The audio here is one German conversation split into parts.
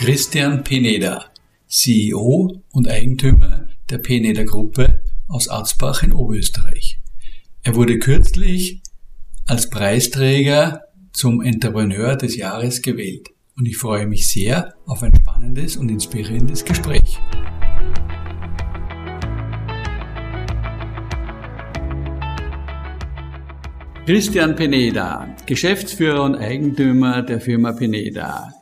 Christian Pineda, CEO und Eigentümer der Pineda Gruppe aus Arzbach in Oberösterreich. Er wurde kürzlich als Preisträger zum Entrepreneur des Jahres gewählt und ich freue mich sehr auf ein spannendes und inspirierendes Gespräch. Christian Pineda, Geschäftsführer und Eigentümer der Firma Pineda.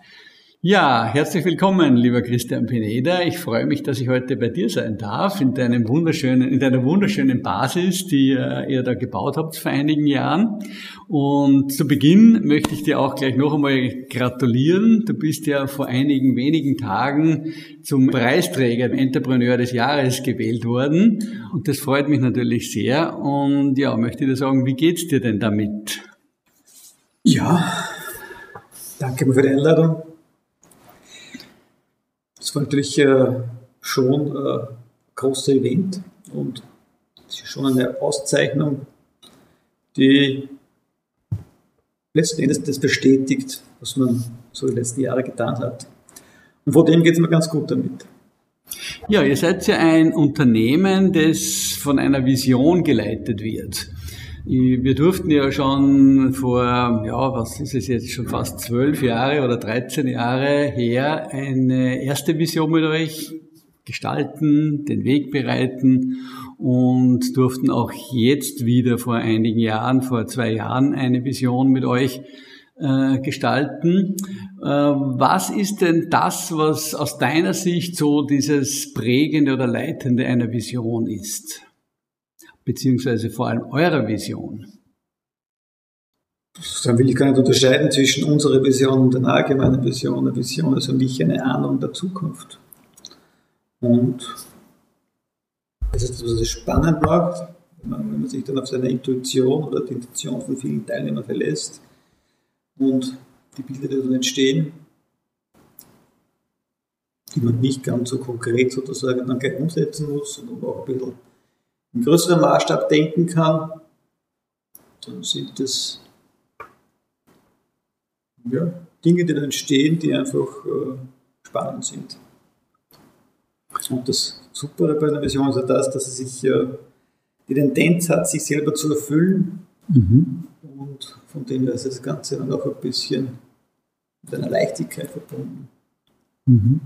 Ja, herzlich willkommen, lieber Christian Pineda. Ich freue mich, dass ich heute bei dir sein darf, in deinem wunderschönen, in deiner wunderschönen Basis, die äh, ihr da gebaut habt vor einigen Jahren. Und zu Beginn möchte ich dir auch gleich noch einmal gratulieren. Du bist ja vor einigen wenigen Tagen zum Preisträger Entrepreneur des Jahres gewählt worden. Und das freut mich natürlich sehr. Und ja, möchte dir sagen, wie geht's dir denn damit? Ja, danke für die Einladung. Es war natürlich äh, schon ein äh, großer Event und es ist schon eine Auszeichnung, die letzten Endes das bestätigt, was man so die letzten Jahre getan hat. Und vor dem geht es mir ganz gut damit. Ja, ihr seid ja ein Unternehmen, das von einer Vision geleitet wird. Wir durften ja schon vor, ja, was ist es jetzt, schon fast zwölf Jahre oder 13 Jahre her eine erste Vision mit euch gestalten, den Weg bereiten und durften auch jetzt wieder vor einigen Jahren, vor zwei Jahren, eine Vision mit euch äh, gestalten. Äh, was ist denn das, was aus deiner Sicht so dieses prägende oder leitende einer Vision ist? Beziehungsweise vor allem eurer Vision? Dann will ich gar nicht unterscheiden zwischen unserer Vision und einer allgemeinen Vision. Eine Vision ist für mich eine Ahnung der Zukunft. Und das ist das, was es spannend macht, wenn man, wenn man sich dann auf seine Intuition oder die Intuition von vielen Teilnehmern verlässt und die Bilder, die dann entstehen, die man nicht ganz so konkret sozusagen dann gleich umsetzen muss, sondern auch ein bisschen im größeren Maßstab denken kann, dann sind das ja, Dinge, die dann entstehen, die einfach äh, spannend sind. Und das Super bei einer Vision ist ja das, dass sie sich äh, die Tendenz hat, sich selber zu erfüllen. Mhm. Und von dem her ist das Ganze dann auch ein bisschen mit einer Leichtigkeit verbunden. Mhm.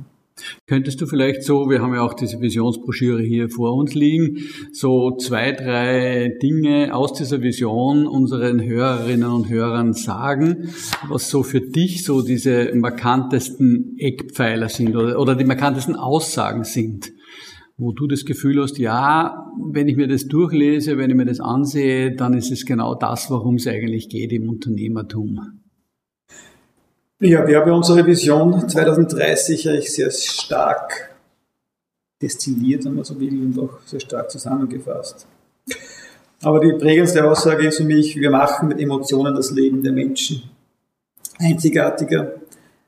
Könntest du vielleicht so, wir haben ja auch diese Visionsbroschüre hier vor uns liegen, so zwei, drei Dinge aus dieser Vision unseren Hörerinnen und Hörern sagen, was so für dich so diese markantesten Eckpfeiler sind oder, oder die markantesten Aussagen sind? wo du das Gefühl hast, ja, wenn ich mir das durchlese, wenn ich mir das ansehe, dann ist es genau das, worum es eigentlich geht im Unternehmertum. Ja, wir haben unsere Vision 2030 eigentlich sehr stark destilliert, wenn man so will, und auch sehr stark zusammengefasst. Aber die prägendste Aussage ist für mich, wir machen mit Emotionen das Leben der Menschen einzigartiger,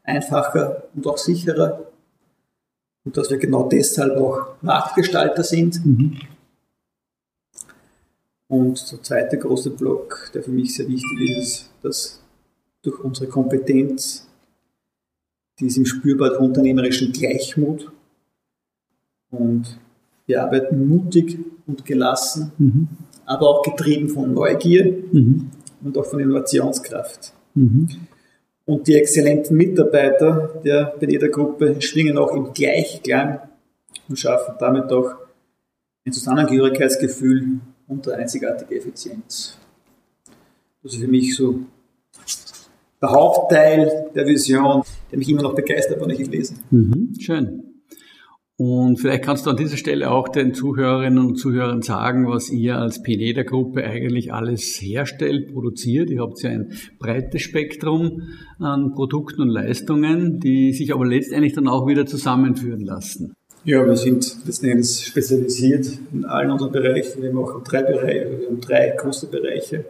einfacher und auch sicherer. Und dass wir genau deshalb auch Marktgestalter sind. Mhm. Und der zweite große Block, der für mich sehr wichtig ist, dass durch unsere Kompetenz, diesem spürbaren unternehmerischen Gleichmut. Und wir arbeiten mutig und gelassen, mhm. aber auch getrieben von Neugier mhm. und auch von Innovationskraft. Mhm. Und die exzellenten Mitarbeiter der Beneda-Gruppe schwingen auch im Gleichklang und schaffen damit auch ein Zusammengehörigkeitsgefühl und eine einzigartige Effizienz. Das ist für mich so der Hauptteil der Vision, der mich immer noch begeistert, wenn ich ihn lese. Mhm, schön. Und vielleicht kannst du an dieser Stelle auch den Zuhörerinnen und Zuhörern sagen, was ihr als Pineda-Gruppe eigentlich alles herstellt, produziert. Ihr habt ja ein breites Spektrum an Produkten und Leistungen, die sich aber letztendlich dann auch wieder zusammenführen lassen. Ja, wir sind letzten Endes spezialisiert in allen unseren Bereichen. Wir machen drei Bereiche, wir haben drei große Bereiche.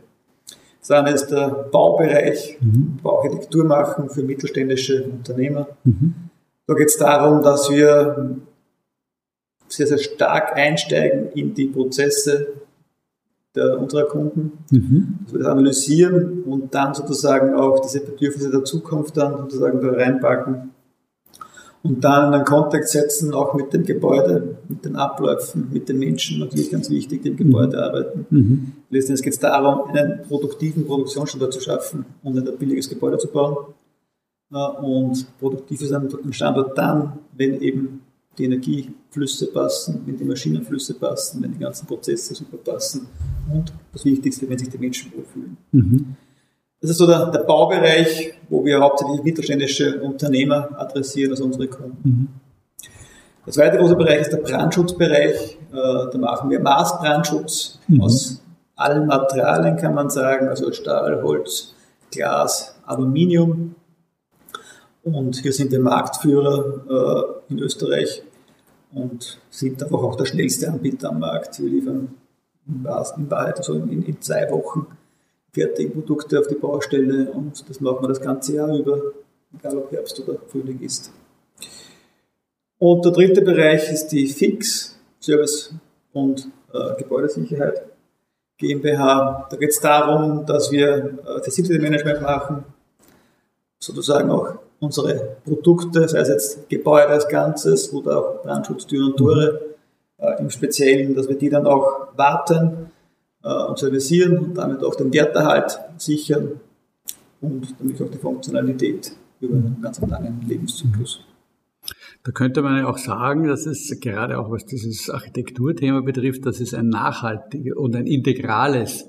Das eine ist der Baubereich, mhm. Bauarchitektur machen für mittelständische Unternehmer. Mhm. Da geht es darum, dass wir sehr, sehr stark einsteigen in die Prozesse der, unserer Kunden, mhm. dass wir das analysieren und dann sozusagen auch diese Bedürfnisse der Zukunft dann sozusagen da reinpacken und dann in einen Kontakt setzen, auch mit dem Gebäude, mit den Abläufen, mit den Menschen, natürlich ganz wichtig, die im Gebäude mhm. arbeiten. Mhm. Letztendlich geht es darum, einen produktiven Produktionsstandort zu schaffen und ein billiges Gebäude zu bauen. Und produktiv ist ein Standort dann, wenn eben die Energieflüsse passen, wenn die Maschinenflüsse passen, wenn die ganzen Prozesse super passen und das Wichtigste, wenn sich die Menschen wohlfühlen. Mhm. Das ist so der, der, Baubereich, wo wir hauptsächlich mittelständische Unternehmer adressieren als unsere Kunden. Mhm. Der zweite große Bereich ist der Brandschutzbereich. Äh, da machen wir Maßbrandschutz mhm. aus allen Materialien, kann man sagen, also Stahl, Holz, Glas, Aluminium. Und hier sind wir Marktführer äh, in Österreich und sind einfach auch der schnellste Anbieter am Markt. Wir liefern in Wahrheit also in, in zwei Wochen fertige Produkte auf die Baustelle und das machen wir das ganze Jahr über, egal ob Herbst oder Frühling ist. Und der dritte Bereich ist die Fix, Service und äh, Gebäudesicherheit GmbH. Da geht es darum, dass wir äh, Facility Management machen, sozusagen auch unsere Produkte, sei es jetzt Gebäude als Ganzes oder auch Brandschutztüren und Tore äh, im Speziellen, dass wir die dann auch warten äh, und servicieren und damit auch den Werterhalt sichern und damit auch die Funktionalität über einen ganz langen Lebenszyklus. Da könnte man ja auch sagen, dass es gerade auch was dieses Architekturthema betrifft, dass es ein nachhaltiges und ein integrales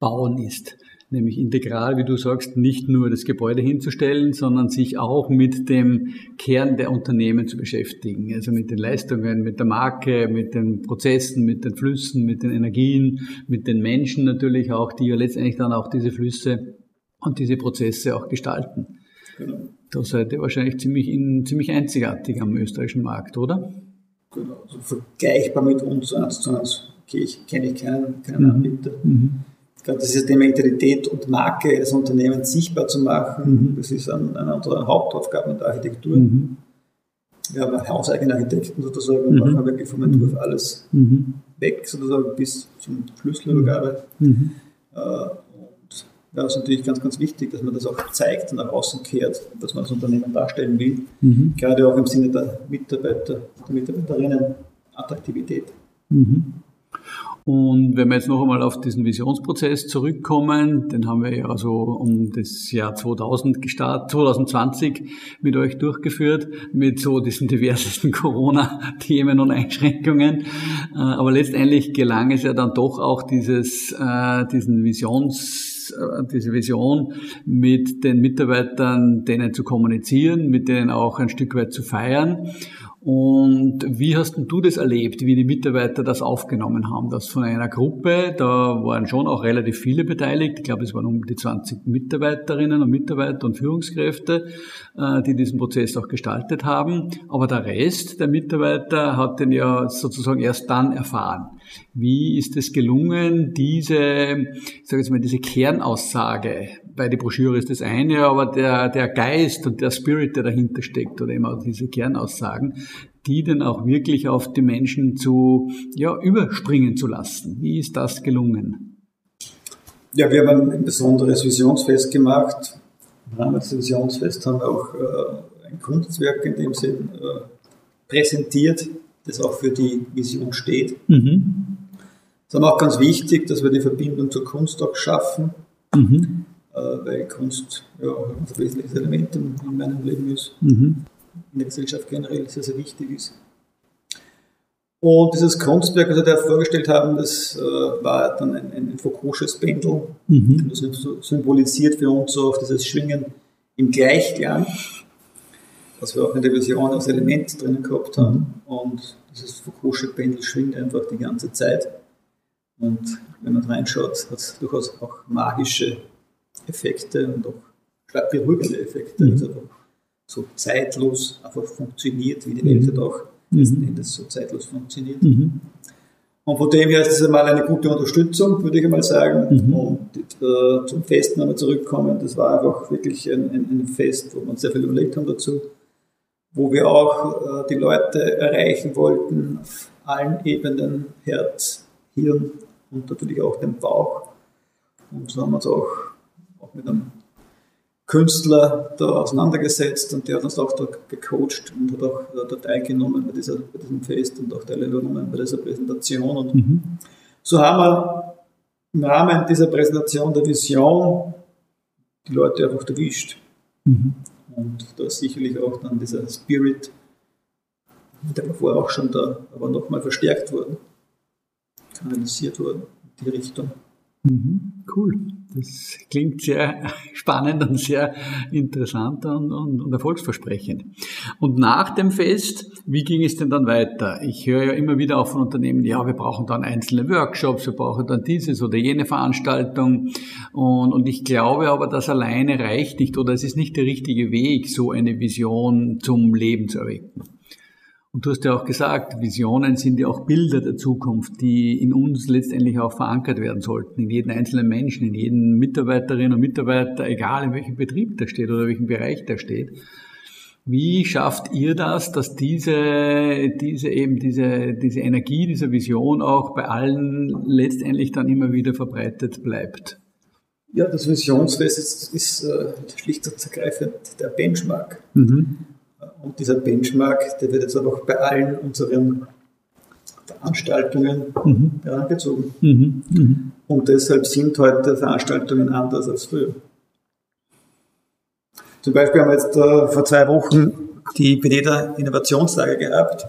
Bauen ist nämlich integral, wie du sagst, nicht nur das Gebäude hinzustellen, sondern sich auch mit dem Kern der Unternehmen zu beschäftigen. Also mit den Leistungen, mit der Marke, mit den Prozessen, mit den Flüssen, mit den Energien, mit den Menschen natürlich auch, die ja letztendlich dann auch diese Flüsse und diese Prozesse auch gestalten. Genau. Da seid ihr wahrscheinlich ziemlich, in, ziemlich einzigartig am österreichischen Markt, oder? Genau, also vergleichbar mit uns eins zu eins kenne ich keinen, keinen mhm. Anbieter. Mhm. Das ist Thema Identität und Marke des Unternehmens sichtbar zu machen. Mhm. Das ist eine, eine unserer Hauptaufgaben in der Architektur. Mhm. Wir haben hauseigene Architekten sozusagen und mhm. machen wirklich vom Entwurf alles mhm. weg, sozusagen bis zum Schlüsselübergabe. Mhm. Äh, und ja, ist natürlich ganz, ganz wichtig, dass man das auch zeigt und nach außen kehrt, dass man das Unternehmen darstellen will. Mhm. Gerade auch im Sinne der Mitarbeiter, der Mitarbeiterinnen, Attraktivität. Mhm. Und wenn wir jetzt noch einmal auf diesen Visionsprozess zurückkommen, den haben wir ja so um das Jahr 2000 gestartet, 2020 mit euch durchgeführt, mit so diesen diversesten Corona-Themen und Einschränkungen. Äh, aber letztendlich gelang es ja dann doch auch dieses, äh, diesen Visions äh, diese Vision mit den Mitarbeitern, denen zu kommunizieren, mit denen auch ein Stück weit zu feiern. Und wie hast du das erlebt, wie die Mitarbeiter das aufgenommen haben? Das von einer Gruppe, da waren schon auch relativ viele beteiligt. Ich glaube, es waren um die 20 Mitarbeiterinnen und Mitarbeiter und Führungskräfte, äh, die diesen Prozess auch gestaltet haben. Aber der Rest der Mitarbeiter hat den ja sozusagen erst dann erfahren. Wie ist es gelungen, diese, ich sage jetzt mal, diese Kernaussage, bei der Broschüre ist das eine, aber der, der Geist und der Spirit, der dahinter steckt, oder eben auch diese Kernaussagen, die dann auch wirklich auf die Menschen zu, ja, überspringen zu lassen. Wie ist das gelungen? Ja, wir haben ein besonderes Visionsfest gemacht. Im Rahmen des Visionsfests haben wir auch äh, ein Kunstwerk in dem Sinn äh, präsentiert, das auch für die Vision steht. Mhm. Es ist auch ganz wichtig, dass wir die Verbindung zur Kunst auch schaffen, mhm. äh, weil Kunst ja auch ein wesentliches Element in, in meinem Leben ist, mhm. in der Gesellschaft generell sehr, sehr wichtig ist. Und dieses Kunstwerk, das wir da vorgestellt haben, das äh, war dann ein, ein Foucault'sches Pendel, mhm. das symbolisiert für uns auch dieses Schwingen im Gleichklang. Was wir auch in der Vision als Element drinnen gehabt haben. Und dieses Foucault'sche-Pendel schwingt einfach die ganze Zeit. Und wenn man reinschaut, hat es durchaus auch magische Effekte und auch stark beruhigende Effekte. Mhm. Also so zeitlos einfach funktioniert, wie die Welt mhm. halt auch letzten mhm. Endes so zeitlos funktioniert. Mhm. Und von dem her ist es einmal eine gute Unterstützung, würde ich einmal sagen. Mhm. Und äh, zum Fest nochmal zurückkommen, das war einfach wirklich ein, ein, ein, Fest, wo wir uns sehr viel überlegt haben dazu, wo wir auch äh, die Leute erreichen wollten auf allen Ebenen, Herz, Hirn und natürlich auch den Bauch. Und so haben wir uns auch, auch mit einem Künstler da auseinandergesetzt und der hat uns auch da gecoacht und hat auch da teilgenommen bei, dieser, bei diesem Fest und auch teilgenommen bei dieser Präsentation. Und mhm. so haben wir im Rahmen dieser Präsentation der Vision die Leute einfach erwischt. Mhm. Und da ist sicherlich auch dann dieser Spirit, der war vorher auch schon da, aber nochmal verstärkt worden, kanalisiert worden in die Richtung. Mhm, cool. Das klingt sehr spannend und sehr interessant und, und, und, erfolgsversprechend. Und nach dem Fest, wie ging es denn dann weiter? Ich höre ja immer wieder auch von Unternehmen, ja, wir brauchen dann einzelne Workshops, wir brauchen dann dieses oder jene Veranstaltung. Und, und ich glaube aber, das alleine reicht nicht oder es ist nicht der richtige Weg, so eine Vision zum Leben zu erwecken. Und du hast ja auch gesagt, Visionen sind ja auch Bilder der Zukunft, die in uns letztendlich auch verankert werden sollten, in jeden einzelnen Menschen, in jeden Mitarbeiterin und Mitarbeiter, egal in welchem Betrieb der steht oder welchem Bereich der steht. Wie schafft ihr das, dass diese, diese eben diese, diese Energie, diese Vision auch bei allen letztendlich dann immer wieder verbreitet bleibt? Ja, das Visionsfest ist, ist äh, schlicht und ergreifend der Benchmark. Mhm. Und dieser Benchmark, der wird jetzt auch bei allen unseren Veranstaltungen mhm. herangezogen. Mhm. Mhm. Und deshalb sind heute Veranstaltungen anders als früher. Zum Beispiel haben wir jetzt äh, vor zwei Wochen die PDEDA Innovationstage gehabt.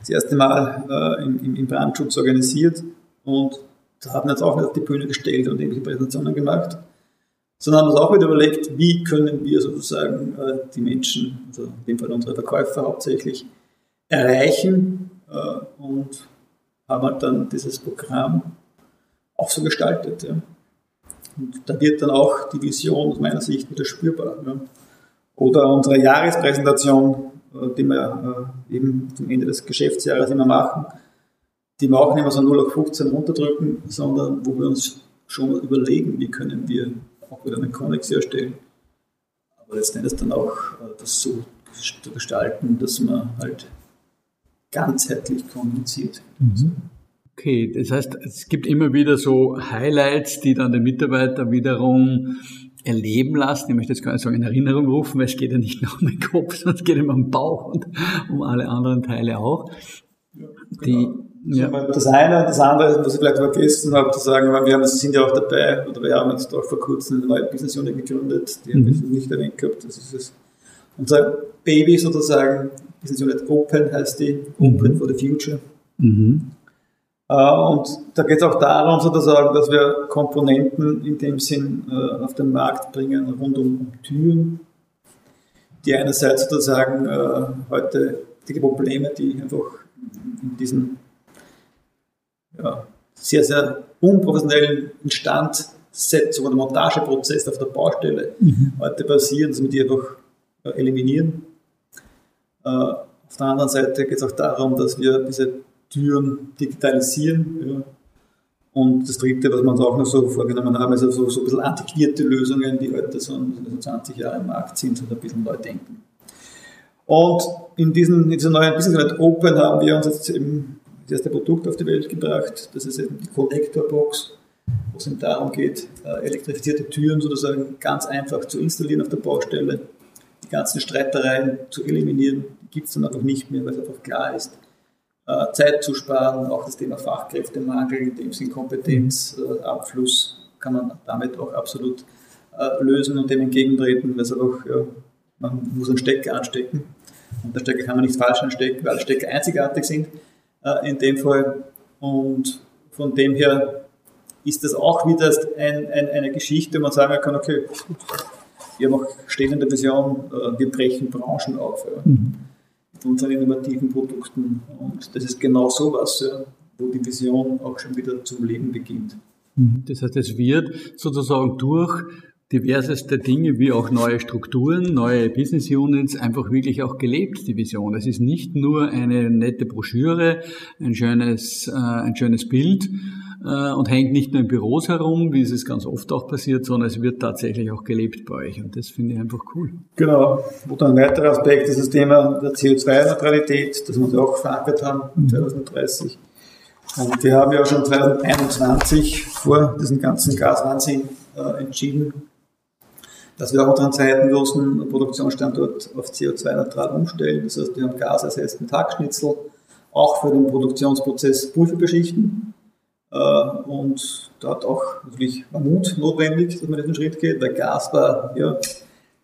Das erste Mal äh, im, im, Brandschutz organisiert und da haben wir uns auch auf die Bühne gestellt und irgendwelche Präsentationen gemacht, sondern haben uns auch wieder überlegt, wie können wir sozusagen äh, die Menschen, also in dem Fall unsere Verkäufer hauptsächlich, erreichen äh, und haben halt dann dieses Programm auch so gestaltet. Ja. Und da wird dann auch die Vision aus meiner Sicht wieder spürbar. Ja. Oder unsere Jahrespräsentation, äh, die wir äh, eben zum Ende des Geschäftsjahres immer machen, die wir auch nicht mehr so 0 auf 15 runterdrücken, sondern wo wir uns schon überlegen, wie können wir auch wieder einen Konnex herstellen. Aber letztendlich dann auch äh, das so zu gestalten, dass man halt ganzheitlich kommuniziert. Mhm. Okay, das heißt, es gibt immer wieder so Highlights, die dann den Mitarbeiter wiederum erleben lassen. Ich möchte jetzt gar nicht sagen in Erinnerung rufen, weil es geht ja nicht nur um den Kopf, sondern es geht immer um den Bauch und um alle anderen Teile auch. Ja, genau. Die ja. Das eine. Das andere, was ich vielleicht vergessen habe zu sagen, wir haben, sind ja auch dabei, oder wir haben jetzt auch vor kurzem eine neue Business Unit gegründet, die mhm. habe ich nicht erwähnt gehabt. Das ist das, unser Baby sozusagen, Business Unit Open heißt die, Open mhm. for the Future. Mhm. Uh, und da geht es auch darum, sozusagen, dass wir Komponenten in dem Sinn uh, auf den Markt bringen, rund um Türen, die einerseits sozusagen uh, heute die Probleme, die einfach in diesen ja, sehr, sehr unprofessionellen Instandsetzung oder Montageprozess auf der Baustelle mhm. heute passieren, dass wir die einfach eliminieren. Äh, auf der anderen Seite geht es auch darum, dass wir diese Türen digitalisieren. Ja. Und das Dritte, was wir uns auch noch so vorgenommen haben, ist also so ein bisschen antiquierte Lösungen, die heute so 20 Jahre im Markt sind und ein bisschen neu denken. Und in, diesen, in dieser neuen Business Open haben wir uns jetzt eben erste Produkt auf die Welt gebracht. Das ist eben die Connector Box, wo es eben darum geht, äh, elektrifizierte Türen sozusagen ganz einfach zu installieren auf der Baustelle, die ganzen Streitereien zu eliminieren. Die gibt es dann einfach nicht mehr, weil es einfach klar ist. Äh, Zeit zu sparen, auch das Thema Fachkräftemangel, in dem Sinn Kompetenzabfluss kann man damit auch absolut äh, lösen und dem entgegentreten, weil es einfach, man muss einen Stecker anstecken und der Stecker kann man nicht falsch anstecken, weil Stecker einzigartig sind äh, in dem Fall. Und von dem her ist das auch wieder ein, ein, eine Geschichte, wo man sagen kann, okay, wir haben auch stehen in der Vision, äh, wir brechen Branchen auf ja, mhm. mit unseren innovativen Produkten. Und das ist genau so was, ja, wo die Vision auch schon wieder zum Leben beginnt. Mhm. Das heißt, es wird sozusagen durch diverseste Dinge wie auch neue Strukturen, neue Business Units einfach wirklich auch gelebt, die Vision. Es ist nicht nur eine nette Broschüre, ein schönes, äh, ein schönes Bild äh, und hängt nicht nur in Büros herum, wie es ganz oft auch passiert, sondern es wird tatsächlich auch gelebt bei euch und das finde ich einfach cool. Genau. Und ein weiterer Aspekt ist das Thema der CO2-Neutralität, das wir auch verankert haben, 2030. Mhm. Und wir haben ja schon 2021 vor diesem ganzen Gaswahnsinn äh, entschieden, dass wir auch unseren zweiten Produktionsstandort auf CO2-neutral umstellen. Das heißt, wir haben gasersetzten Tagschnitzel, auch für den Produktionsprozess Pulver beschichten. Äh, und da hat auch natürlich Mut notwendig, dass man diesen Schritt geht, weil Gas war, ja,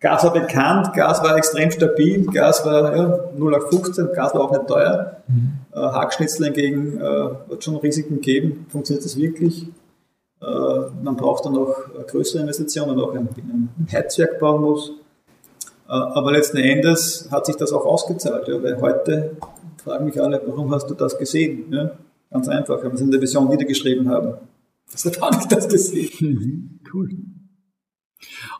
Gas war bekannt, Gas war extrem stabil, Gas war ja, 0 auf 15, Gas war auch nicht teuer. Mhm. Äh, Hackschnitzel hingegen äh, hat schon Risiken gegeben. Funktioniert das wirklich? Äh, man braucht dann auch größere Investitionen, wenn man auch ein, Heizwerk bauen muss. Äh, aber letzten Endes hat sich das auch ausgezahlt, ja, weil heute fragen mich alle, warum hast du das gesehen? Ja, ganz einfach, weil wir es in der Vision niedergeschrieben haben. Deshalb habe ich das gesehen. Mhm, cool.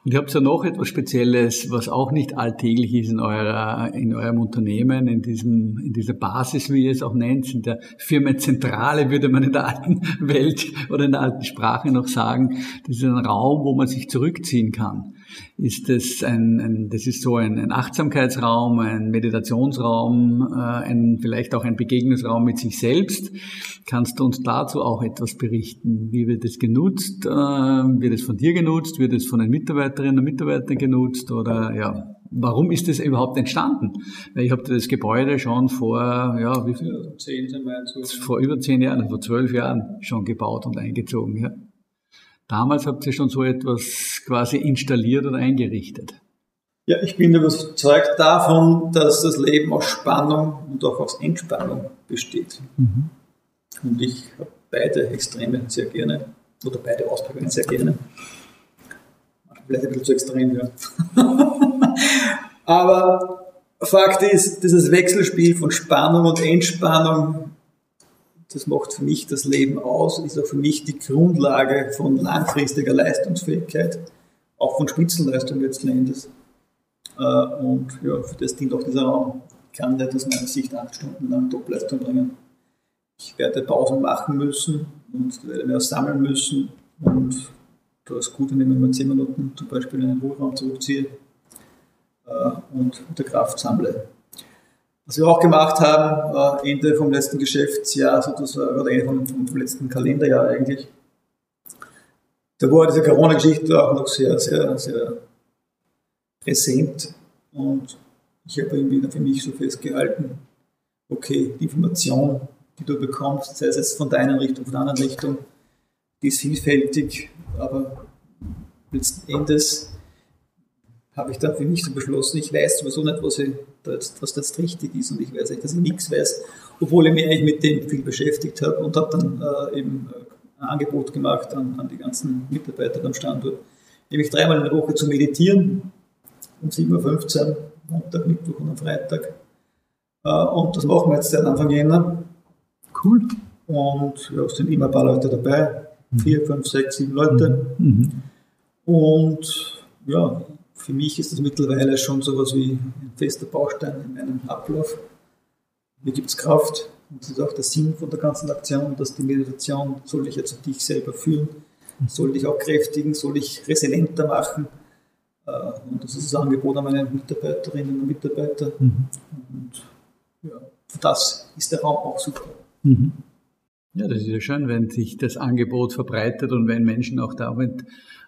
Und ihr habt ja noch etwas Spezielles, was auch nicht alltäglich ist in, eurer, in eurem Unternehmen, in, diesem, in dieser Basis, wie ihr es auch nennt, in der Firmenzentrale, würde man in der alten Welt oder in der alten Sprache noch sagen. Das ist ein Raum, wo man sich zurückziehen kann ist das ein, ein das ist so ein, ein Achtsamkeitsraum, ein Meditationsraum, äh, ein, vielleicht auch ein Begegnungsraum mit sich selbst. Kannst du uns dazu auch etwas berichten? Wie wird es genutzt? Äh, wird es von dir genutzt? Wird es von den Mitarbeiterinnen und Mitarbeitern genutzt? Oder ja, warum ist es überhaupt entstanden? Weil ich habe das Gebäude schon vor, ja, wie viel? Zehn sind wir Vor über zehn Jahren, vor zwölf Jahren schon gebaut und eingezogen, ja. Damals habt ihr schon so etwas quasi installiert oder eingerichtet. Ja, ich bin überzeugt davon, dass das Leben aus Spannung und auch aus Entspannung besteht. Mhm. Und ich habe beide Extreme sehr gerne, oder beide Ausprägungen sehr gerne. Vielleicht ein bisschen zu extrem, ja. Aber Fakt ist, dieses Wechselspiel von Spannung und Entspannung das macht für mich das Leben aus, ist auch für mich die Grundlage von langfristiger Leistungsfähigkeit, auch von Spitzenleistung letzten Endes. Äh, und ja, für das dient auch dieser Raum. Ich kann nicht aus meiner Sicht acht Stunden lang Topleistung bringen. Ich werde Pausen machen müssen und werde mehr sammeln müssen und da ist gut, wenn ich mir zehn Minuten zum Beispiel in einen Ruheraum zurückziehe äh, und der Kraft sammle. Was wir auch gemacht haben, äh, Ende vom letzten Geschäftsjahr sozusagen, oder Ende vom, vom letzten Kalenderjahr eigentlich, da war diese Corona-Geschichte auch noch sehr, sehr, sehr präsent. Und ich habe irgendwie für mich so festgehalten, okay, die Information, die du bekommst, sei es jetzt von deiner Richtung, von der anderen Richtung, die ist vielfältig, aber letzten Endes habe ich dann für mich so beschlossen, ich weiß sowieso nicht, was, ich das, was das richtig ist und ich weiß echt, dass ich nichts weiß, obwohl ich mich eigentlich mit dem viel beschäftigt habe und habe dann äh, eben ein Angebot gemacht an, an die ganzen Mitarbeiter am Standort, nämlich dreimal in der Woche zu meditieren, um 7.15 Uhr, Montag, Mittwoch und am Freitag. Äh, und das machen wir jetzt seit Anfang Jänner. Cool. Und ja, es sind immer ein paar Leute dabei, mhm. vier, fünf, sechs, sieben Leute. Mhm. Und ja, für mich ist das mittlerweile schon so etwas wie ein fester Baustein in meinem Ablauf. Mir gibt es Kraft und das ist auch der Sinn von der ganzen Aktion, dass die Meditation soll dich ja zu dich selber führen, soll dich auch kräftigen, soll dich resilienter machen. Äh, und das ist das Angebot an meine Mitarbeiterinnen und Mitarbeiter. Mhm. Und ja, für das ist der Raum auch super. Mhm. Ja, das ist ja schön, wenn sich das Angebot verbreitet und wenn Menschen auch damit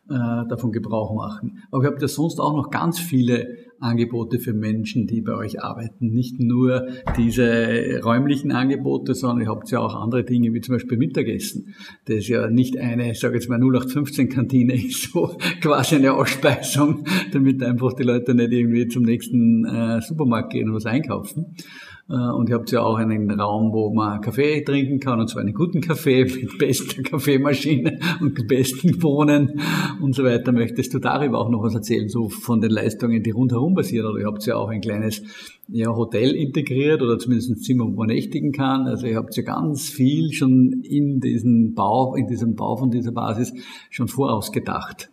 äh, davon Gebrauch machen. Aber ihr habt ja sonst auch noch ganz viele Angebote für Menschen, die bei euch arbeiten. Nicht nur diese räumlichen Angebote, sondern ihr habt ja auch andere Dinge, wie zum Beispiel Mittagessen. Das ist ja nicht eine, ich sage jetzt mal 0815-Kantine ist, so quasi eine Ausspeisung, damit einfach die Leute nicht irgendwie zum nächsten äh, Supermarkt gehen und was einkaufen. Äh, und ihr habt ja auch einen Raum, wo man Kaffee trinken kann, und zwar einen guten Kaffee mit bester Kaffeemaschine und besten Bohnen und so weiter. Möchtest du darüber auch noch was erzählen, so von den Leistungen, die rundherum basieren? Oder ihr habt ja auch ein kleines ja, Hotel integriert oder zumindest ein Zimmer, wo man nächtigen kann. Also ihr habt ja ganz viel schon in diesen Bau, in diesem Bau von dieser Basis schon vorausgedacht.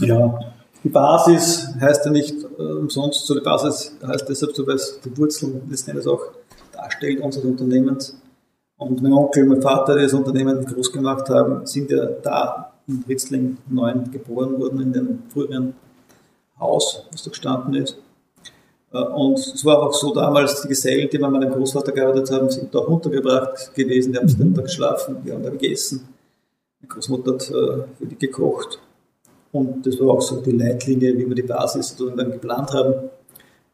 Ja, die Basis heißt ja nicht äh, umsonst so, die Basis heißt deshalb so, weil es die Wurzeln letzten Endes auch darstellt unseres Unternehmens. Und mein Onkel, mein Vater, die das Unternehmen groß gemacht haben, sind ja da in Ritzling 9 geboren worden, in dem früheren Haus, was da gestanden ist. Äh, und es war auch so damals, die Gesellen, die bei meinem Großvater gearbeitet haben, sind da untergebracht gewesen, die haben mhm. da geschlafen, die haben da gegessen. Meine Großmutter hat äh, für die gekocht. Und das war auch so die Leitlinie, wie wir die Basis dann geplant haben,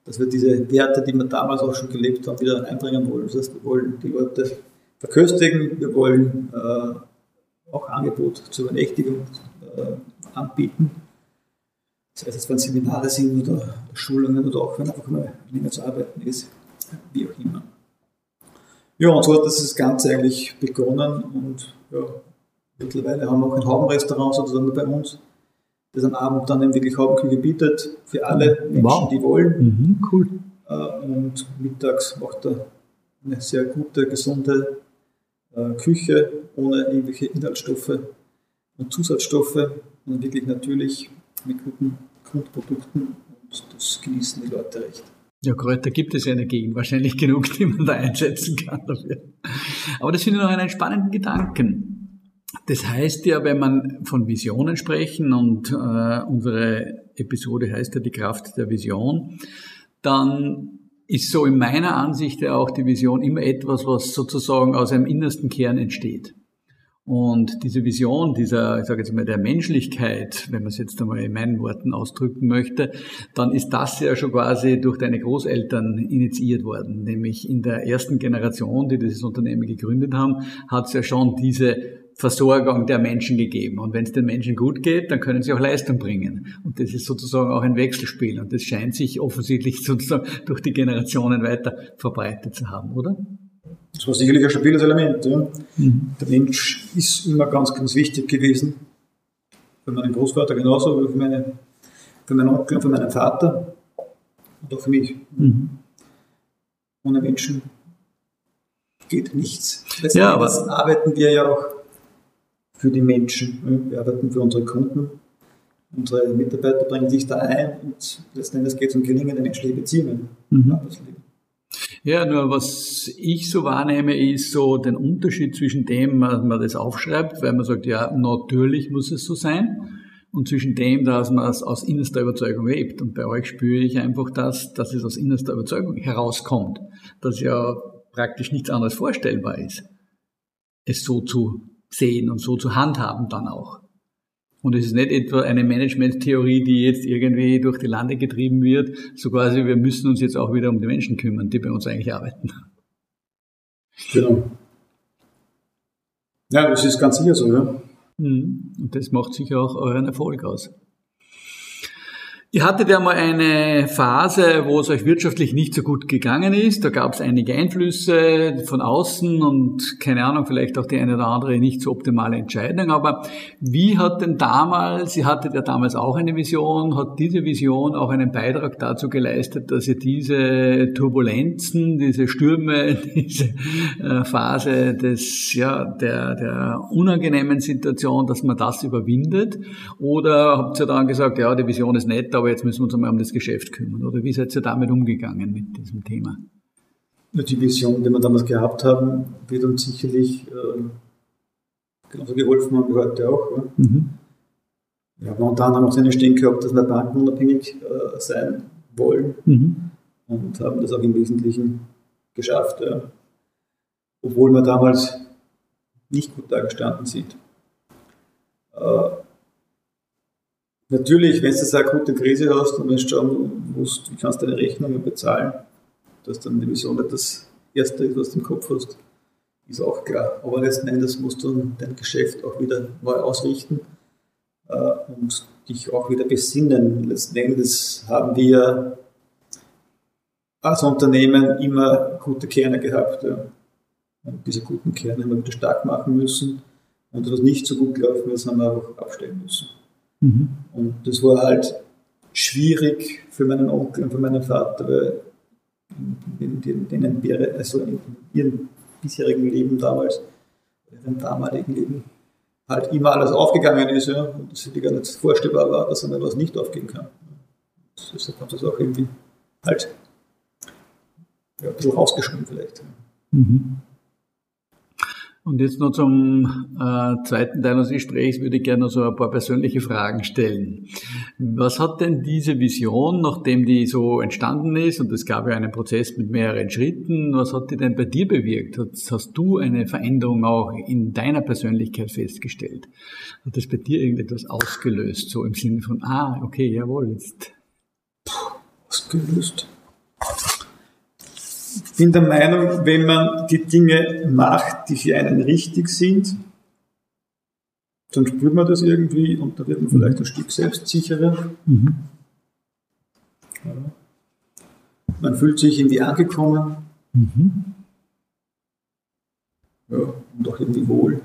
dass wir diese Werte, die wir damals auch schon gelebt haben, wieder einbringen wollen. Das heißt, wir wollen die Leute verköstigen, wir wollen äh, auch Angebot zur Übernächtigung äh, anbieten. Das heißt, wenn Seminare sind oder Schulungen oder auch wenn einfach mal länger zu arbeiten ist, wie auch immer. Ja, und so hat das Ganze eigentlich begonnen und ja, mittlerweile haben wir auch ein Haubenrestaurant sozusagen bei uns das am Abend dann eben wirklich Hauptküche bietet für alle Menschen, wow. die wollen. Mhm, cool. Äh, und mittags macht er eine sehr gute, gesunde äh, Küche ohne irgendwelche Inhaltsstoffe und Zusatzstoffe und wirklich natürlich mit guten Grundprodukten und das genießen die Leute recht. Ja, Kräuter gibt es ja in der Gegend, wahrscheinlich genug, die man da einsetzen kann dafür. Aber das finde ich noch einen spannenden Gedanken. Das heißt ja, wenn man von Visionen sprechen und äh, unsere Episode heißt ja die Kraft der Vision, dann ist so in meiner Ansicht ja auch die Vision immer etwas, was sozusagen aus einem innersten Kern entsteht. Und diese Vision dieser, ich sage jetzt mal, der Menschlichkeit, wenn man es jetzt einmal in meinen Worten ausdrücken möchte, dann ist das ja schon quasi durch deine Großeltern initiiert worden. Nämlich in der ersten Generation, die dieses Unternehmen gegründet haben, hat es ja schon diese Versorgung der Menschen gegeben. Und wenn es den Menschen gut geht, dann können sie auch Leistung bringen. Und das ist sozusagen auch ein Wechselspiel. Und das scheint sich offensichtlich sozusagen durch die Generationen weiter verbreitet zu haben, oder? Das war sicherlich ein stabiles Element. Ja. Mhm. Der Mensch ist immer ganz, ganz wichtig gewesen. Für meinen Großvater genauso wie für, meine, für meinen Onkel für meinen Vater. Und auch für mich. Mhm. Ohne Menschen geht nichts. Ja, aber arbeiten wir ja auch für die Menschen. Wir arbeiten für unsere Kunden. Unsere Mitarbeiter bringen sich da ein und letzten Endes geht es um gelingende menschliche Beziehungen mhm. Ja, nur was ich so wahrnehme, ist so den Unterschied zwischen dem, dass man das aufschreibt, weil man sagt, ja, natürlich muss es so sein, und zwischen dem, dass man es aus innerster Überzeugung lebt. Und bei euch spüre ich einfach das, dass es aus innerster Überzeugung herauskommt, dass ja praktisch nichts anderes vorstellbar ist, es so zu sehen und so zu handhaben dann auch. Und es ist nicht etwa eine Management-Theorie, die jetzt irgendwie durch die Lande getrieben wird, so quasi, wir müssen uns jetzt auch wieder um die Menschen kümmern, die bei uns eigentlich arbeiten. Genau. Ja, das ist ganz sicher so, ja. Mhm. Und das macht sicher auch euren Erfolg aus. Ihr hattet ja mal eine Phase, wo es euch wirtschaftlich nicht so gut gegangen ist. Da gab es einige Einflüsse von außen und keine Ahnung, vielleicht auch die eine oder andere nicht so optimale Entscheidung. Aber wie hat denn damals, ihr hattet ja damals auch eine Vision, hat diese Vision auch einen Beitrag dazu geleistet, dass ihr diese Turbulenzen, diese Stürme, diese äh, Phase des, ja, der, der unangenehmen Situation, dass man das überwindet? Oder habt ihr dann gesagt, ja, die Vision ist nett, aber jetzt müssen wir uns einmal um das Geschäft kümmern. Oder wie seid ihr damit umgegangen mit diesem Thema? Die Vision, die wir damals gehabt haben, wird uns sicherlich äh, genauso geholfen haben wie heute auch. Ja. Mhm. Wir haben unter anderem auch so eine Stehen gehabt, dass wir bankenunabhängig äh, sein wollen mhm. und haben das auch im Wesentlichen geschafft. Ja. Obwohl wir damals nicht gut dagestanden sind. Äh, Natürlich, wenn du eine akute Krise hast und wenn du schauen musst, wie kannst du deine Rechnungen bezahlen, dass dann die Vision nicht das Erste ist, was du im Kopf hast, ist auch klar. Aber letzten Endes musst du dein Geschäft auch wieder neu ausrichten äh, und dich auch wieder besinnen. Letzten Endes haben wir als Unternehmen immer gute Kerne gehabt. Ja. Und diese guten Kerne haben wir wieder stark machen müssen. Und was nicht so gut gelaufen ist, haben wir auch abstellen müssen. Mhm. Und das war halt schwierig für meinen Onkel und für meinen Vater, weil denen, denen wäre, also in ihrem bisherigen Leben damals, in ihrem damaligen Leben, halt immer alles aufgegangen ist, ja, und dass sie gar nicht vorstellbar war, dass einmal was nicht aufgehen kann. Deshalb haben sie es auch irgendwie halt ja, ein bisschen rausgeschoben vielleicht. Mhm. Und jetzt noch zum äh, zweiten Teil unseres Gesprächs würde ich gerne noch so ein paar persönliche Fragen stellen. Was hat denn diese Vision, nachdem die so entstanden ist, und es gab ja einen Prozess mit mehreren Schritten, was hat die denn bei dir bewirkt? Hast, hast du eine Veränderung auch in deiner Persönlichkeit festgestellt? Hat das bei dir irgendetwas ausgelöst, so im Sinne von, ah, okay, jawohl, jetzt. Ausgelöst? Ich bin der Meinung, wenn man die Dinge macht, die für einen richtig sind, dann spürt man das irgendwie und da wird man vielleicht ein Stück selbstsicherer. Mhm. Ja. Man fühlt sich irgendwie angekommen. Mhm. Ja, und auch irgendwie wohl.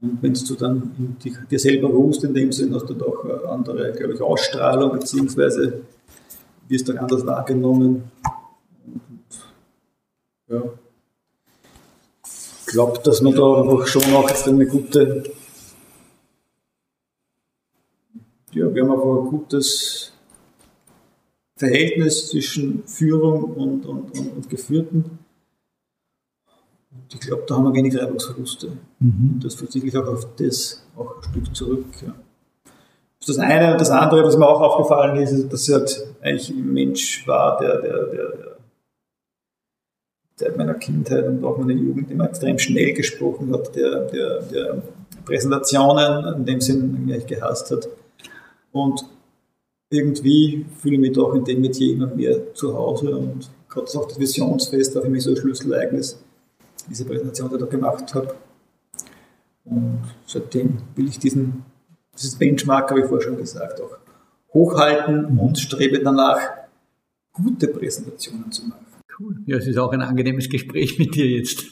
Und wenn du dann dir selber ruhst, in dem Sinn hast du doch eine andere, glaube ich, Ausstrahlung, beziehungsweise wirst dann anders wahrgenommen. Ja. Ich glaube, dass man da einfach schon auch jetzt eine gute, ja, wir haben einfach ein gutes Verhältnis zwischen Führung und, und, und, und Geführten. Und ich glaube, da haben wir wenig Reibungsverluste. Mhm. Und das führt sicherlich auch auf das auch ein Stück zurück. Ja. Das eine und das andere, was mir auch aufgefallen ist, ist dass er halt eigentlich ein Mensch war, der, der, der, seit meiner Kindheit und auch meiner Jugend immer extrem schnell gesprochen hat, der, der, der Präsentationen in dem Sinn eigentlich gehasst hat. Und irgendwie fühle ich mich doch in dem Metier immer mehr zu Hause und gerade auch das Visionsfest war für mich so ein Schlüsselereignis, diese Präsentation, die ich da gemacht habe. Und seitdem will ich diesen, dieses Benchmark, habe ich vorher schon gesagt, auch hochhalten und strebe danach, gute Präsentationen zu machen. Cool. Ja, es ist auch ein angenehmes Gespräch mit dir jetzt.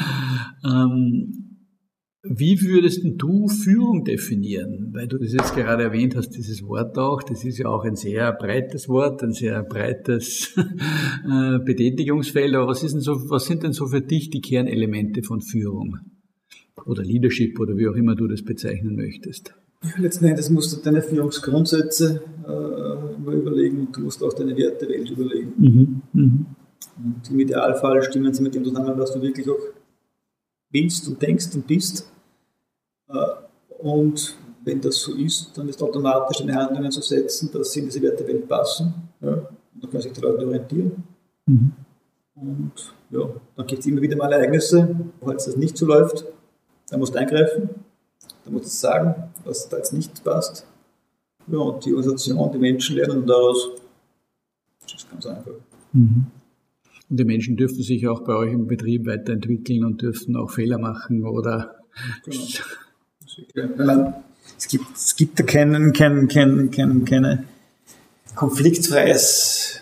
ähm, wie würdest du Führung definieren? Weil du das jetzt gerade erwähnt hast, dieses Wort auch, das ist ja auch ein sehr breites Wort, ein sehr breites äh, Betätigungsfeld. Aber was, ist denn so, was sind denn so für dich die Kernelemente von Führung? Oder Leadership oder wie auch immer du das bezeichnen möchtest? Ja, letzten Endes musst du deine Führungsgrundsätze äh, mal überlegen und du musst auch deine Wertewelt überlegen. Mhm, mh. Und im Idealfall stimmen sie mit dem zusammen, was du wirklich auch willst und denkst und bist. Äh, und wenn das so ist, dann ist automatisch deine Handlungen zu setzen, dass sie in diese Wertewelt passen. Ja. Und dann können sich die Leute orientieren. Mhm. Und ja, dann gibt es immer wieder mal Ereignisse, wo halt das nicht so läuft. Da musst du eingreifen, da musst du sagen, was da jetzt nicht passt. Ja, und die Organisation, die Menschen lernen daraus. Das ist ganz einfach. Mhm. Und die Menschen dürfen sich auch bei euch im Betrieb weiterentwickeln und dürfen auch Fehler machen oder. Genau. es gibt, es gibt da keinen, keinen, keinen, keinen, keine konfliktfreies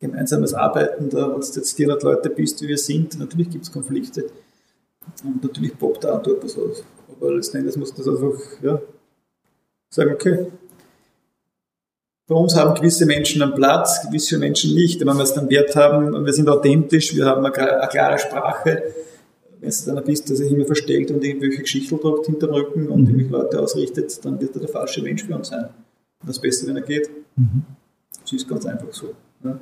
gemeinsames Arbeiten, da, wenn du jetzt 400 Leute bist, wie wir sind, natürlich gibt es Konflikte. Und natürlich poppt da dort was aus. Aber letzten Endes muss das einfach, ja, sagen, okay, bei uns haben gewisse Menschen einen Platz, gewisse Menschen nicht. Wenn wir jetzt einen Wert haben, wir sind authentisch, wir haben eine, klare Sprache. Wenn es dann bist, der sich immer verstellt und irgendwelche Geschichten drückt hinter dem Rücken und mhm. irgendwelche Leute ausrichtet, dann wird er der falsche Mensch für uns sein. Und das Beste, wenn er geht. Mhm. Das ist ganz einfach so. Ja.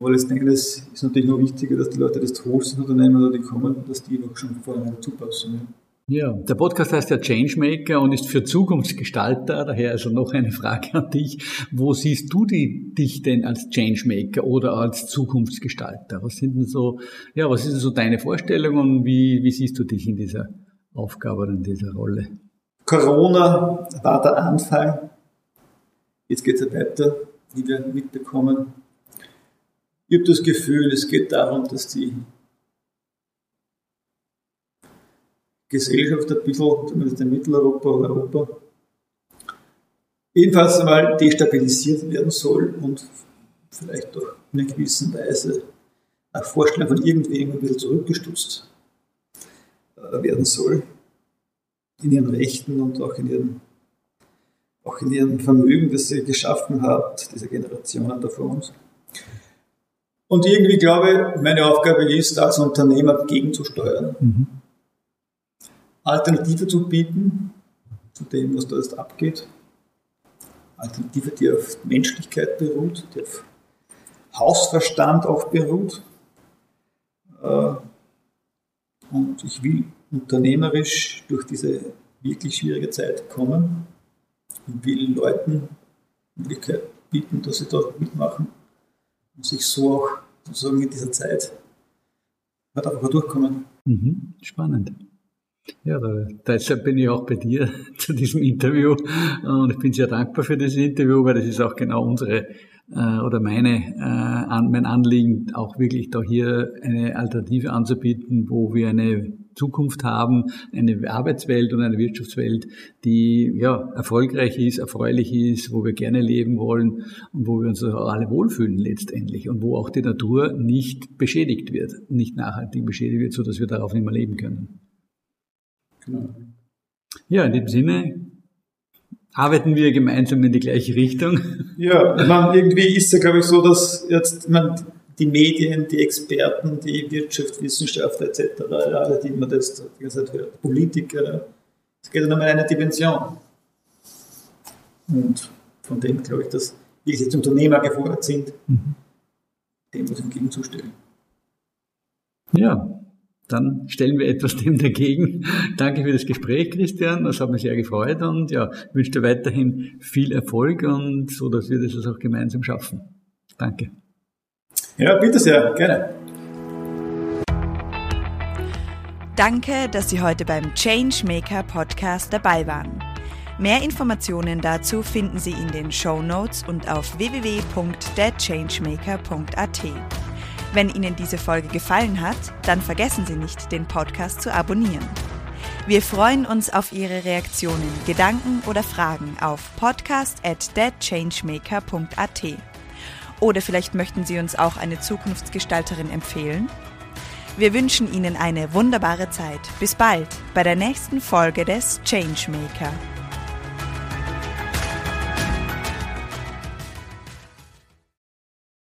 Aber letzten Endes ist natürlich noch wichtiger, dass die Leute das tun, das Unternehmen oder die kommen, dass die auch schon vorher dazu passen. Ja. Ja, der Podcast heißt ja Changemaker und ist für Zukunftsgestalter. Daher also noch eine Frage an dich. Wo siehst du die, dich denn als Changemaker oder als Zukunftsgestalter? Was sind denn so, ja, was ist denn so deine Vorstellung und wie, wie siehst du dich in dieser Aufgabe oder in dieser Rolle? Corona war der Anfang. Jetzt geht es weiter, wie wir mitbekommen. Ich habe das Gefühl, es geht darum, dass die Gesellschaft ein bisschen, zumindest in Mitteleuropa oder Europa, jedenfalls einmal destabilisiert werden soll und vielleicht doch in einer gewissen Weise nach Vorstellung von irgendwem ein bisschen zurückgestutzt äh, werden soll. In ihren Rechten und auch in ihren, auch in ihrem Vermögen, das sie geschaffen hat, diese Generationen da vor uns. Und irgendwie glaube ich, meine Aufgabe ist, als Unternehmer gegenzusteuern. Mhm. Alternative zu bieten zu dem, was da jetzt abgeht. Alternative, die auf Menschlichkeit beruht, die auf Hausverstand auch beruht. Äh, und ich will unternehmerisch durch diese wirklich schwierige Zeit kommen und will Leuten die Möglichkeit bieten, dass sie da mitmachen und sich so auch sozusagen in dieser Zeit halt einfach durchkommen. Mhm, spannend. Ja, deshalb bin ich auch bei dir zu diesem Interview und ich bin sehr dankbar für das Interview, weil das ist auch genau unsere äh, oder meine, äh, mein Anliegen, auch wirklich da hier eine Alternative anzubieten, wo wir eine Zukunft haben, eine Arbeitswelt und eine Wirtschaftswelt, die ja erfolgreich ist, erfreulich ist, wo wir gerne leben wollen und wo wir uns alle wohlfühlen letztendlich und wo auch die Natur nicht beschädigt wird, nicht nachhaltig beschädigt wird, so dass wir darauf nicht mehr leben können. Genau. Ja, in dem Sinne arbeiten wir gemeinsam in die gleiche Richtung. Ja, man, irgendwie ist es ja, glaube ich, so, dass jetzt man, die Medien, die Experten, die Wirtschaft, Wissenschaftler etc., alle, die man das die ganze Zeit hört, Politiker, es geht ja nochmal in eine Dimension. Und von dem glaube ich, dass wir jetzt Unternehmer gefordert sind, mhm. dem muss entgegenzustellen. Ja, dann stellen wir etwas dem dagegen. Danke für das Gespräch, Christian. Das hat mich sehr gefreut und ja, wünsche dir weiterhin viel Erfolg und so, dass wir das auch gemeinsam schaffen. Danke. Ja, bitte sehr, gerne. Danke, dass Sie heute beim Changemaker Podcast dabei waren. Mehr Informationen dazu finden Sie in den Show Notes und auf www.thechangemaker.at. Wenn Ihnen diese Folge gefallen hat, dann vergessen Sie nicht, den Podcast zu abonnieren. Wir freuen uns auf Ihre Reaktionen, Gedanken oder Fragen auf podcast at deadchangemaker.at. Oder vielleicht möchten Sie uns auch eine Zukunftsgestalterin empfehlen? Wir wünschen Ihnen eine wunderbare Zeit. Bis bald bei der nächsten Folge des Changemaker.